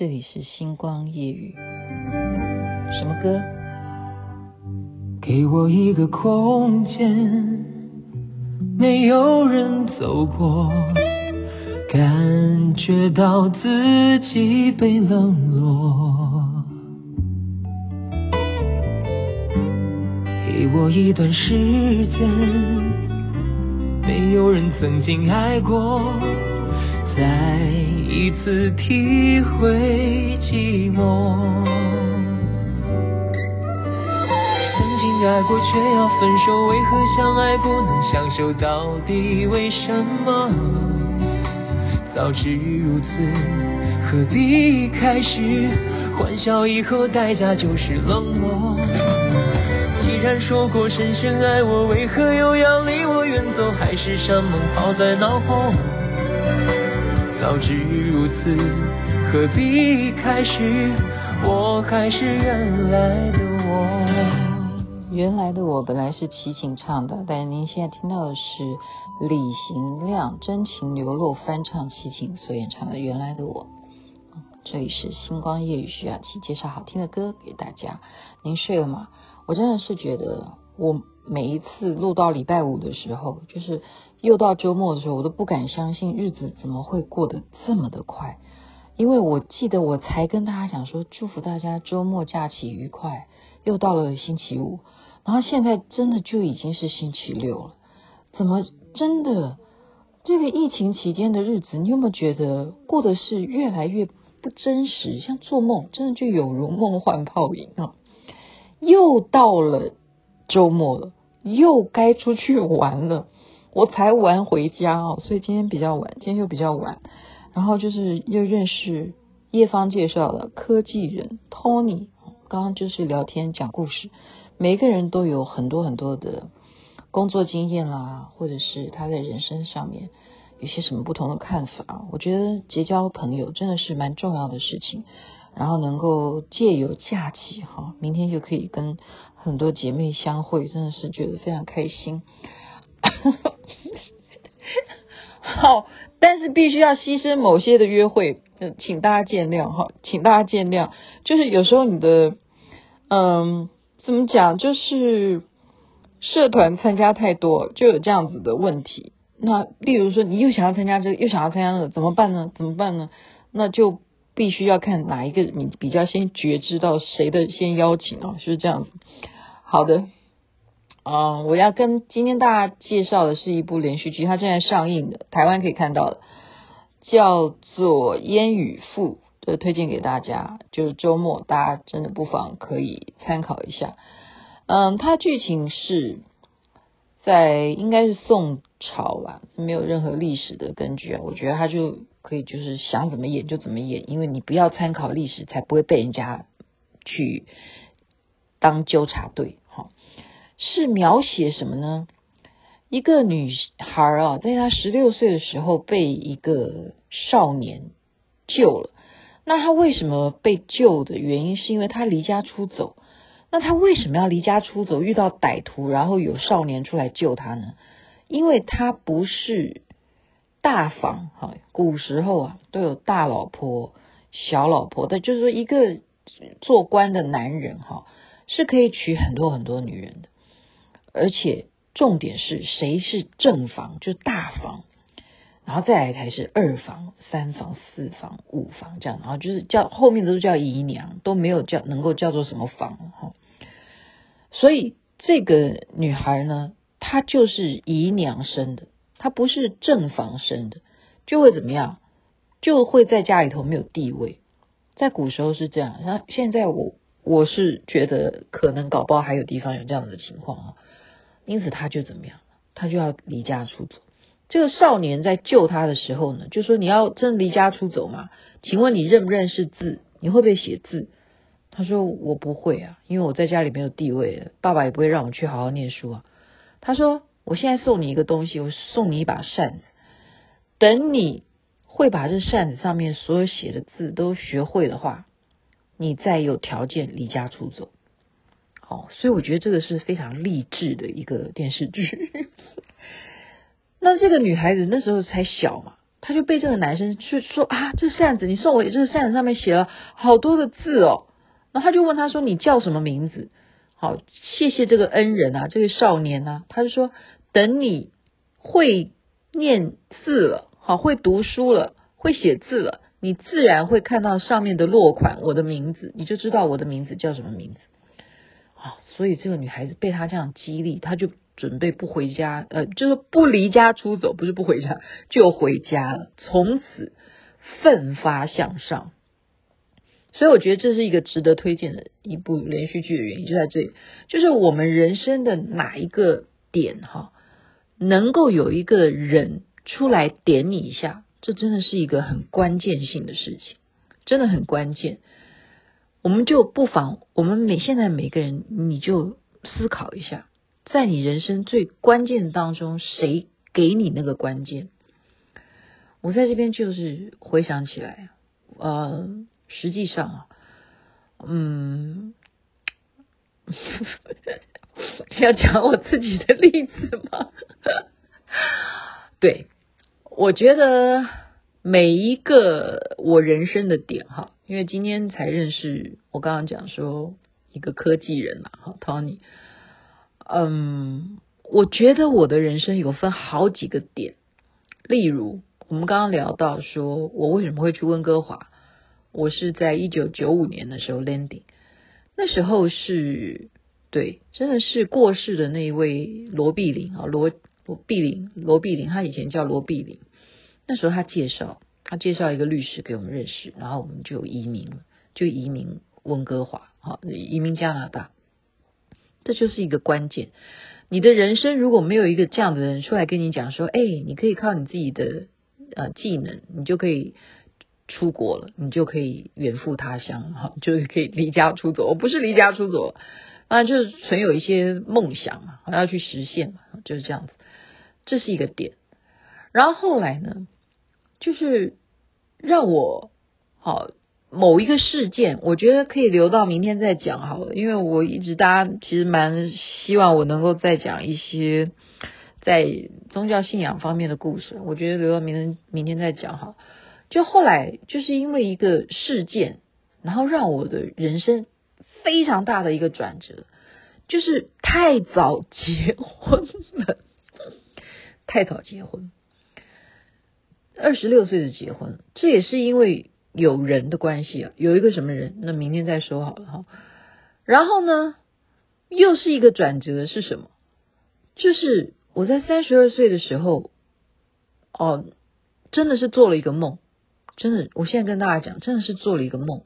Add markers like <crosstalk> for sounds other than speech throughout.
这里是星光夜雨。什么歌？给我一个空间，没有人走过，感觉到自己被冷落。给我一段时间，没有人曾经爱过。再一次体会寂寞，曾经爱过却要分手，为何相爱不能相守？到底为什么？早知如此，何必开始？欢笑以后代价就是冷漠。既然说过深深爱我，为何又要离我远走？海誓山盟抛在脑后？早知如此，何必开始？我还是原来的我。原来的我本来是齐秦唱的，但您现在听到的是李行亮真情流露翻唱齐秦所演唱的《原来的我》。这里是星光夜雨徐雅琪介绍好听的歌给大家。您睡了吗？我真的是觉得，我每一次录到礼拜五的时候，就是。又到周末的时候，我都不敢相信日子怎么会过得这么的快。因为我记得我才跟大家讲说，祝福大家周末假期愉快。又到了星期五，然后现在真的就已经是星期六了。怎么真的这个疫情期间的日子，你有没有觉得过得是越来越不真实？像做梦，真的就有如梦幻泡影啊！又到了周末了，又该出去玩了。<laughs> 我才玩回家哦，所以今天比较晚，今天又比较晚，然后就是又认识叶芳介绍了科技人 Tony，刚刚就是聊天讲故事，每个人都有很多很多的工作经验啦，或者是他在人生上面有些什么不同的看法，我觉得结交朋友真的是蛮重要的事情，然后能够借由假期哈，明天就可以跟很多姐妹相会，真的是觉得非常开心。<laughs> 好，但是必须要牺牲某些的约会，嗯请大家见谅哈，请大家见谅。就是有时候你的，嗯，怎么讲，就是社团参加太多，就有这样子的问题。那例如说，你又想要参加这个，又想要参加那个，怎么办呢？怎么办呢？那就必须要看哪一个你比较先觉知到谁的先邀请啊，就是这样子。好的。嗯，我要跟今天大家介绍的是一部连续剧，它正在上映的，台湾可以看到的，叫做《烟与负》，就推荐给大家。就是周末大家真的不妨可以参考一下。嗯，它剧情是在应该是宋朝吧，没有任何历史的根据啊。我觉得他就可以就是想怎么演就怎么演，因为你不要参考历史，才不会被人家去当纠察队。是描写什么呢？一个女孩啊，在她十六岁的时候被一个少年救了。那她为什么被救的原因，是因为她离家出走。那她为什么要离家出走？遇到歹徒，然后有少年出来救她呢？因为她不是大房哈，古时候啊都有大老婆、小老婆的，就是说一个做官的男人哈，是可以娶很多很多女人的。而且重点是谁是正房，就大房，然后再来才是二房、三房、四房、五房这样，然后就是叫后面都叫姨娘，都没有叫能够叫做什么房哈。所以这个女孩呢，她就是姨娘生的，她不是正房生的，就会怎么样？就会在家里头没有地位。在古时候是这样，那现在我我是觉得可能搞不好还有地方有这样的情况啊。因此，他就怎么样？他就要离家出走。这个少年在救他的时候呢，就说：“你要真离家出走吗？请问你认不认识字？你会不会写字？”他说：“我不会啊，因为我在家里没有地位，爸爸也不会让我去好好念书啊。”他说：“我现在送你一个东西，我送你一把扇子。等你会把这扇子上面所有写的字都学会的话，你再有条件离家出走。”哦，所以我觉得这个是非常励志的一个电视剧。<laughs> 那这个女孩子那时候才小嘛，她就被这个男生去说啊，这扇子你送我，这个扇子上面写了好多的字哦。然后他就问他说：“你叫什么名字？”好，谢谢这个恩人啊，这个少年啊，他就说：“等你会念字了，好，会读书了，会写字了，你自然会看到上面的落款，我的名字，你就知道我的名字叫什么名字。”啊，所以这个女孩子被他这样激励，他就准备不回家，呃，就是不离家出走，不是不回家，就回家了，从此奋发向上。所以我觉得这是一个值得推荐的一部连续剧的原因就在这里，就是我们人生的哪一个点哈，能够有一个人出来点你一下，这真的是一个很关键性的事情，真的很关键。我们就不妨，我们每现在每个人，你就思考一下，在你人生最关键当中，谁给你那个关键？我在这边就是回想起来，呃。实际上啊，嗯，<laughs> 要讲我自己的例子吗？<laughs> 对，我觉得每一个我人生的点哈，因为今天才认识，我刚刚讲说一个科技人嘛，哈，Tony，嗯，我觉得我的人生有分好几个点，例如我们刚刚聊到说我为什么会去温哥华。我是在一九九五年的时候 landing，那时候是对，真的是过世的那一位罗碧玲啊，罗罗碧玲，罗碧玲，她以前叫罗碧玲。那时候她介绍，她介绍一个律师给我们认识，然后我们就移民了，就移民温哥华，好，移民加拿大。这就是一个关键。你的人生如果没有一个这样的人出来跟你讲说，哎，你可以靠你自己的呃技能，你就可以。出国了，你就可以远赴他乡，哈，<laughs> 就是可以离家出走。我不是离家出走，啊，就是存有一些梦想嘛，要去实现嘛，就是这样子。这是一个点。然后后来呢，就是让我好某一个事件，我觉得可以留到明天再讲好了，因为我一直大家其实蛮希望我能够再讲一些在宗教信仰方面的故事，我觉得留到明天明天再讲好。就后来就是因为一个事件，然后让我的人生非常大的一个转折，就是太早结婚了，<laughs> 太早结婚，二十六岁就结婚，这也是因为有人的关系啊，有一个什么人，那明天再说好了哈。然后呢，又是一个转折是什么？就是我在三十二岁的时候，哦，真的是做了一个梦。真的，我现在跟大家讲，真的是做了一个梦，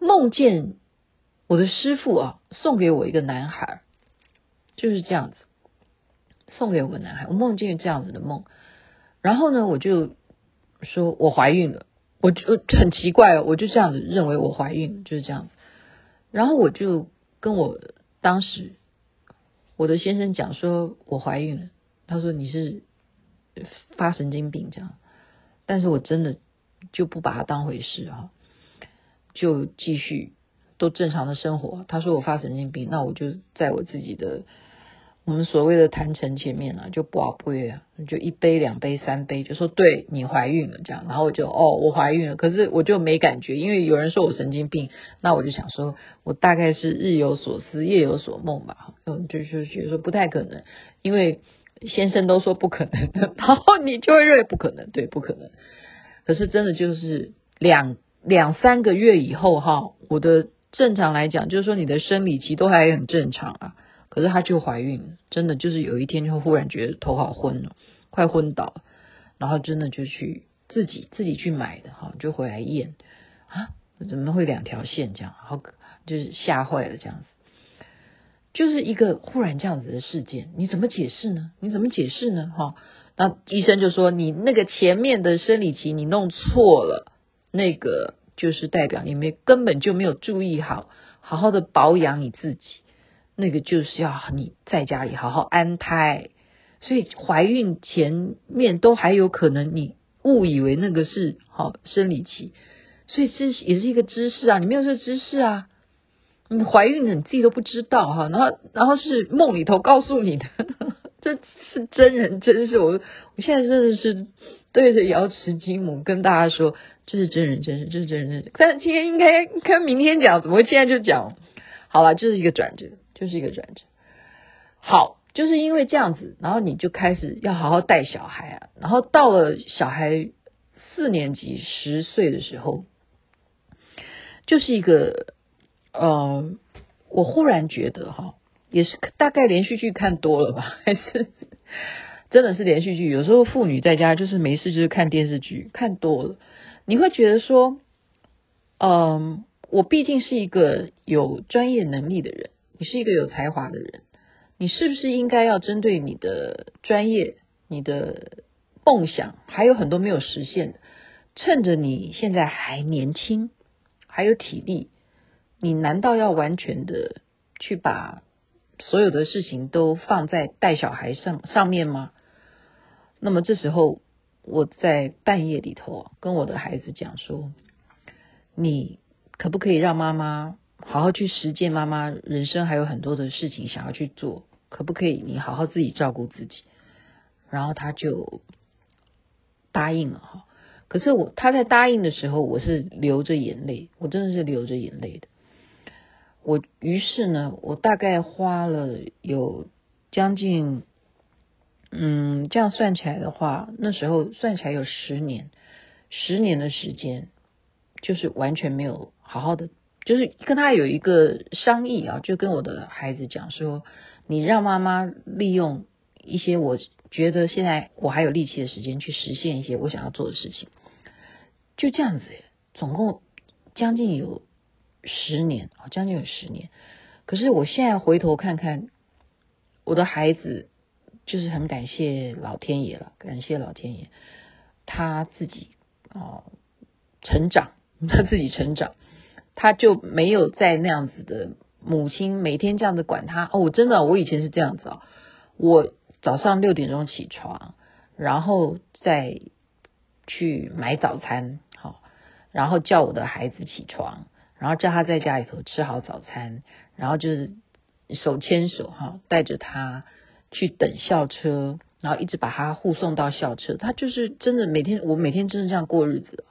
梦见我的师傅啊送给我一个男孩，就是这样子，送给我个男孩，我梦见这样子的梦，然后呢，我就说我怀孕了，我就很奇怪，我就这样子认为我怀孕，就是这样子，然后我就跟我当时我的先生讲说我怀孕了，他说你是发神经病这样，但是我真的。就不把它当回事哈，就继续都正常的生活。他说我发神经病，那我就在我自己的我们所谓的坛城前面啊，就跋杯啊，就一杯两杯三杯，就说对你怀孕了这样。然后我就哦，我怀孕了，可是我就没感觉，因为有人说我神经病，那我就想说我大概是日有所思夜有所梦吧，嗯，就是觉得说不太可能，因为先生都说不可能，<laughs> 然后你就会认为不可能，对，不可能。可是真的就是两两三个月以后哈，我的正常来讲就是说你的生理期都还很正常啊，可是她就怀孕，真的就是有一天就忽然觉得头好昏了，快昏倒，然后真的就去自己自己去买的哈，就回来验啊，怎么会两条线这样？好，就是吓坏了这样子，就是一个忽然这样子的事件，你怎么解释呢？你怎么解释呢？哈？那医生就说，你那个前面的生理期你弄错了，那个就是代表你没根本就没有注意好，好好的保养你自己，那个就是要你在家里好好安胎，所以怀孕前面都还有可能你误以为那个是好生理期，所以这也是一个知识啊，你没有这个知识啊，你怀孕了你自己都不知道哈，然后然后是梦里头告诉你的。这是真人真事，我我现在真的是对着瑶池金母跟大家说，这是真人真事，这是真人真事。但是今天应该跟明天讲，怎么会现在就讲？好了，这是一个转折，就是一个转折。好，就是因为这样子，然后你就开始要好好带小孩啊，然后到了小孩四年级十岁的时候，就是一个呃，我忽然觉得哈。也是大概连续剧看多了吧，<laughs> 还是真的是连续剧？有时候妇女在家就是没事就是看电视剧，看多了，你会觉得说，嗯，我毕竟是一个有专业能力的人，你是一个有才华的人，你是不是应该要针对你的专业、你的梦想，还有很多没有实现的，趁着你现在还年轻，还有体力，你难道要完全的去把？所有的事情都放在带小孩上上面吗？那么这时候我在半夜里头跟我的孩子讲说：“你可不可以让妈妈好好去实践？妈妈人生还有很多的事情想要去做，可不可以你好好自己照顾自己？”然后他就答应了哈。可是我他在答应的时候，我是流着眼泪，我真的是流着眼泪的。我于是呢，我大概花了有将近，嗯，这样算起来的话，那时候算起来有十年，十年的时间，就是完全没有好好的，就是跟他有一个商议啊，就跟我的孩子讲说，你让妈妈利用一些我觉得现在我还有力气的时间去实现一些我想要做的事情，就这样子，总共将近有。十年啊，将近有十年。可是我现在回头看看，我的孩子就是很感谢老天爷了，感谢老天爷，他自己啊成长，<laughs> 他自己成长，他就没有在那样子的母亲每天这样子管他。哦，我真的，我以前是这样子啊，我早上六点钟起床，然后再去买早餐，好，然后叫我的孩子起床。然后叫他在家里头吃好早餐，然后就是手牵手哈，带着他去等校车，然后一直把他护送到校车。他就是真的每天，我每天真的这样过日子，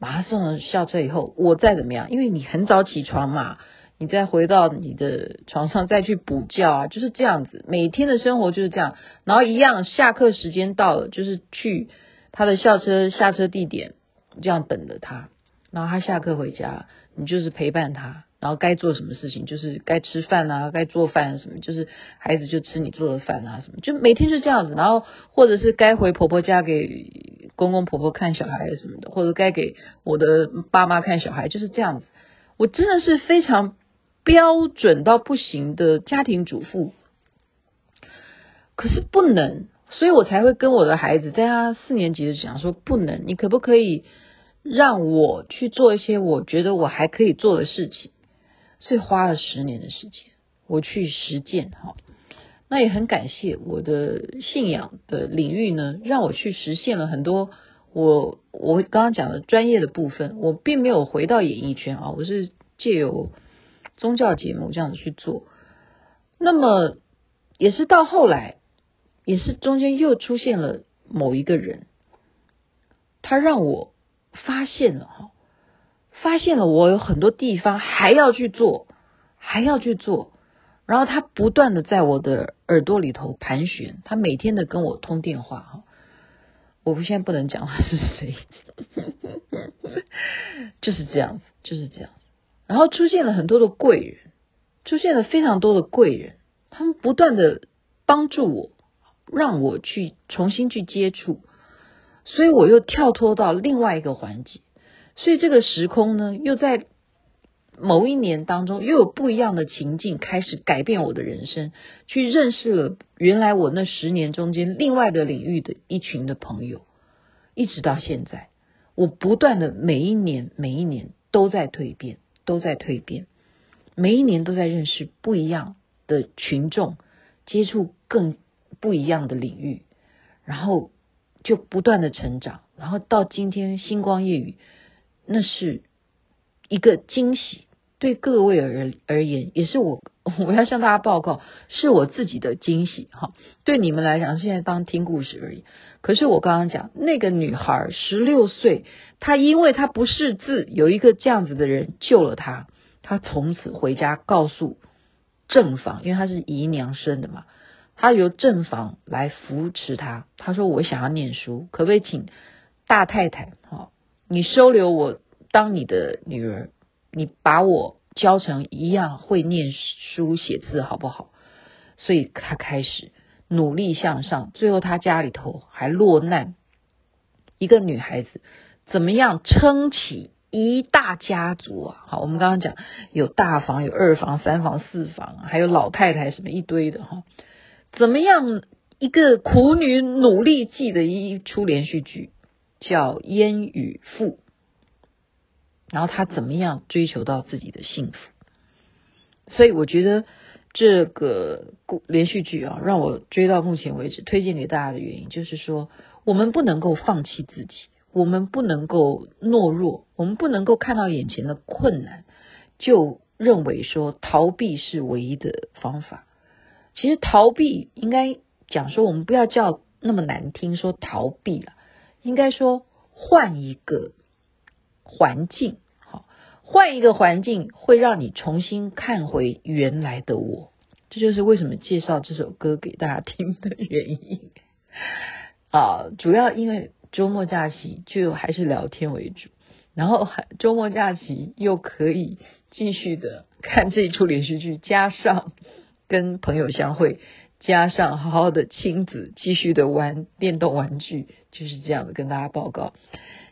把他送了校车以后，我再怎么样，因为你很早起床嘛，你再回到你的床上再去补觉啊，就是这样子，每天的生活就是这样。然后一样，下课时间到了，就是去他的校车下车地点，这样等着他。然后他下课回家，你就是陪伴他，然后该做什么事情，就是该吃饭啊，该做饭啊什么，就是孩子就吃你做的饭啊什么，就每天就这样子。然后或者是该回婆婆家给公公婆婆看小孩什么的，或者该给我的爸妈看小孩，就是这样子。我真的是非常标准到不行的家庭主妇，可是不能，所以我才会跟我的孩子在他四年级的讲说，不能，你可不可以？让我去做一些我觉得我还可以做的事情，所以花了十年的时间，我去实践哈。那也很感谢我的信仰的领域呢，让我去实现了很多我我刚刚讲的专业的部分。我并没有回到演艺圈啊，我是借由宗教节目这样子去做。那么也是到后来，也是中间又出现了某一个人，他让我。发现了哈，发现了我有很多地方还要去做，还要去做，然后他不断的在我的耳朵里头盘旋，他每天的跟我通电话哈，我不现在不能讲他是谁，<laughs> 就是这样子，就是这样子，然后出现了很多的贵人，出现了非常多的贵人，他们不断的帮助我，让我去重新去接触。所以我又跳脱到另外一个环节，所以这个时空呢，又在某一年当中又有不一样的情境开始改变我的人生，去认识了原来我那十年中间另外的领域的一群的朋友，一直到现在，我不断的每一年每一年都在蜕变，都在蜕变，每一年都在认识不一样的群众，接触更不一样的领域，然后。就不断的成长，然后到今天星光夜雨，那是一个惊喜，对各位而而言，也是我 <laughs> 我要向大家报告，是我自己的惊喜哈。对你们来讲，现在当听故事而已。可是我刚刚讲那个女孩十六岁，她因为她不识字，有一个这样子的人救了她，她从此回家告诉正房，因为她是姨娘生的嘛，他由正房来扶持他。他说：“我想要念书，可不可以请大太太哈，你收留我当你的女儿，你把我。”教成一样会念书写字，好不好？所以他开始努力向上，最后他家里头还落难。一个女孩子怎么样撑起一大家族啊？好，我们刚刚讲有大房、有二房、三房、四房，还有老太太什么一堆的哈。怎么样一个苦女努力记的一出连续剧叫《烟雨赋》。然后他怎么样追求到自己的幸福？所以我觉得这个故连续剧啊，让我追到目前为止，推荐给大家的原因就是说，我们不能够放弃自己，我们不能够懦弱，我们不能够看到眼前的困难就认为说逃避是唯一的方法。其实逃避应该讲说，我们不要叫那么难听说逃避了，应该说换一个。环境好，换一个环境会让你重新看回原来的我，这就是为什么介绍这首歌给大家听的原因 <laughs> 啊。主要因为周末假期就还是聊天为主，然后还周末假期又可以继续的看这一出连续剧，加上跟朋友相会，加上好好的亲子继续的玩电动玩具，就是这样的跟大家报告。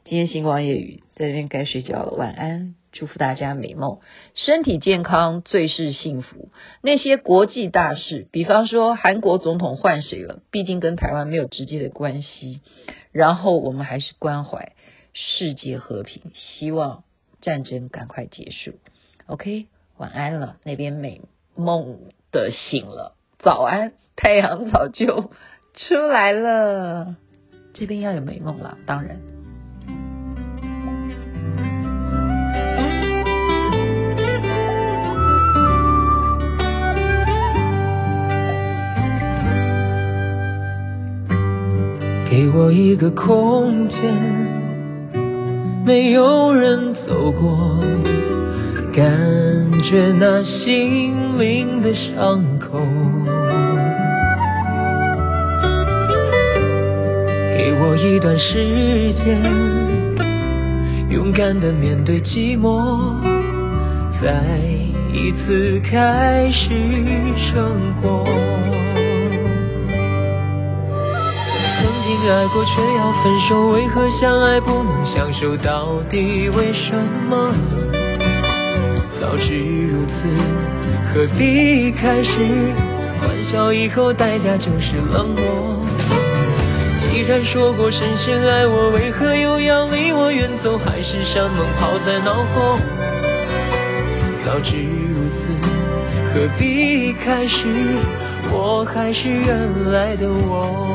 今天星光夜雨在这边该睡觉了，晚安，祝福大家美梦，身体健康最是幸福。那些国际大事，比方说韩国总统换谁了，毕竟跟台湾没有直接的关系。然后我们还是关怀世界和平，希望战争赶快结束。OK，晚安了，那边美梦的醒了，早安，太阳早就出来了，这边要有美梦了，当然。给我一个空间，没有人走过，感觉那心灵的伤口。给我一段时间，勇敢的面对寂寞，再一次开始生活。曾经爱过却要分手，为何相爱不能相守？到底为什么？早知如此，何必开始？欢笑以后代价就是冷漠。既然说过深深爱我，为何又要离我远走？海誓山盟抛在脑后。早知如此，何必开始？我还是原来的我。